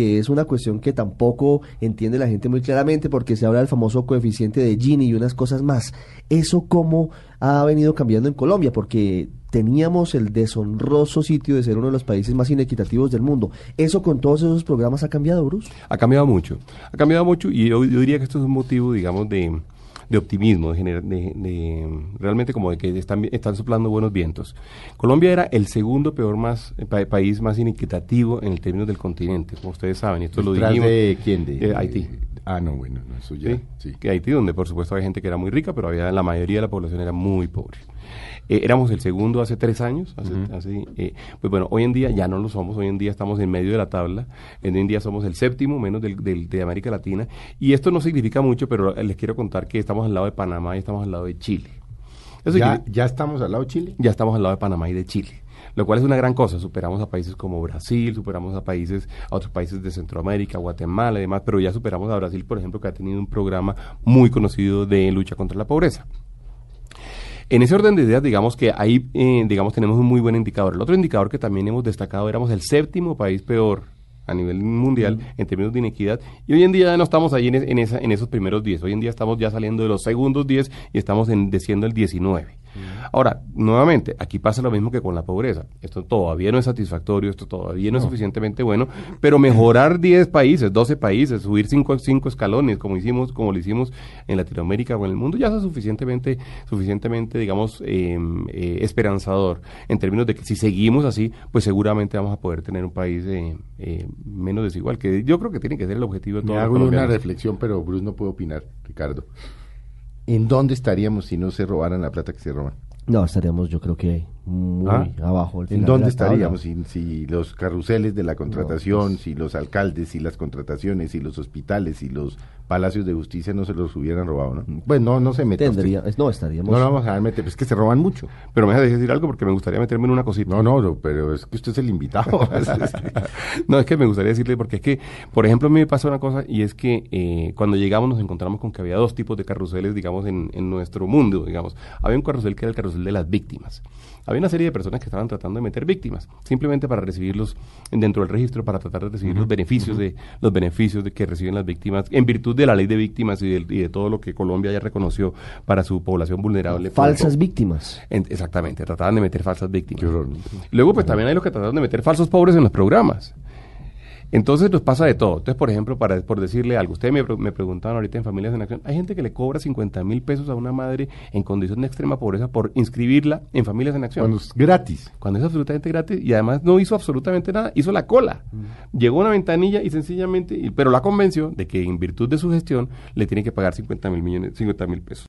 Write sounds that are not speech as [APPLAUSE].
que es una cuestión que tampoco entiende la gente muy claramente porque se habla del famoso coeficiente de Gini y unas cosas más. ¿Eso cómo ha venido cambiando en Colombia? Porque teníamos el deshonroso sitio de ser uno de los países más inequitativos del mundo. ¿Eso con todos esos programas ha cambiado, Bruce? Ha cambiado mucho. Ha cambiado mucho y yo, yo diría que esto es un motivo, digamos, de, de optimismo, de, de- de- realmente como de que están, están soplando buenos vientos. Colombia era el segundo peor más eh, pa- país más inequitativo en el término del continente, como ustedes saben, esto lo ¿Detrás dijimos. de quién? De, Eh, Haití. Ah, no, bueno, no, eso ya. ¿sí? Sí. Que Haití, donde por supuesto había gente que era muy rica, pero había la mayoría de la población era muy pobre. Eh, éramos el segundo hace tres años, hace, hace, eh, pues bueno, hoy en día ya no lo somos, hoy en día estamos en medio de la tabla, hoy en día somos el séptimo, menos del, del- de América Latina, y esto no significa mucho, pero les quiero contar que estamos al lado de Panamá y estamos al lado de Chile. Eso ¿Ya, ¿Ya estamos al lado de Chile? ya estamos al lado de Panamá y de Chile. Lo cual es una gran cosa. Superamos a países como Brasil, superamos a países, a otros países de Centroamérica, Guatemala y demás, pero ya superamos a Brasil, por ejemplo, que ha tenido un programa muy conocido de lucha contra la pobreza. En ese orden de ideas, digamos que ahí, eh, digamos, tenemos un muy buen indicador. El otro indicador que también hemos destacado, éramos el séptimo país peor a nivel mundial en términos de inequidad. Y hoy en día no estamos ahí en, es- en esa- en esos primeros 10. Hoy en día estamos ya saliendo de los segundos 10 y estamos en, desciendo el 19. Ahora, nuevamente, aquí pasa lo mismo que con la pobreza. Esto todavía no es satisfactorio, esto todavía no, es suficientemente bueno, pero mejorar 10 países, 12 países, subir 5 cinco escalones, como hicimos, como lo hicimos en Latinoamérica o en el mundo, ya es suficientemente, suficientemente, digamos, eh, eh, esperanzador. En términos de que si seguimos así, pues seguramente vamos a poder tener un país eh, eh, menos desigual, que yo creo que tiene que ser el objetivo de Me todos los hago una reflexión, pero Bruce no puede opinar, Ricardo. ¿En dónde estaríamos si no se robaran la plata que se roban? No, estaríamos yo creo que muy ¿Ah? abajo. al ¿En final dónde de la tabla. estaríamos si, si los carruseles de la contratación, pues. si los alcaldes, si las contrataciones, si los hospitales, si los palacios de justicia no se los hubieran robado, ¿no? Pues no, no se es- no, estaríamos... No lo vamos a dejar meter, pues es que se roban mucho. Pero me deja de decir algo porque me gustaría meterme en una cosita. No, no, no, pero es que usted es el invitado. [LAUGHS] no, es que me gustaría decirle, porque es que, por ejemplo, a mí me pasa una cosa, y es que eh, cuando llegamos nos encontramos con que había dos tipos de carruseles, digamos, en, en nuestro mundo, digamos. Había un carrusel que era el carrusel de las víctimas. Había una serie de personas que estaban tratando de meter víctimas, simplemente para recibirlos dentro del registro, para tratar de recibir los beneficios de los beneficios de que reciben las víctimas, en virtud de la ley de víctimas y de, y de todo lo que Colombia ya reconoció para su población vulnerable. Falsas víctimas. En- exactamente, trataban de meter falsas víctimas. Luego, pues también hay los que trataron de meter falsos pobres en los programas. Entonces nos pasa de todo. Entonces, por ejemplo, para, por decirle algo, ustedes me, me preguntaban ahorita en Familias en Acción, hay gente que le cobra 50 mil pesos a una madre en condición de extrema pobreza por inscribirla en Familias en Acción. Cuando es gratis. Cuando es absolutamente gratis y además no hizo absolutamente nada, hizo la cola. Llegó a una ventanilla y sencillamente, pero la convenció de que en virtud de su gestión le tiene que pagar 50 mil millones, 50 mil pesos.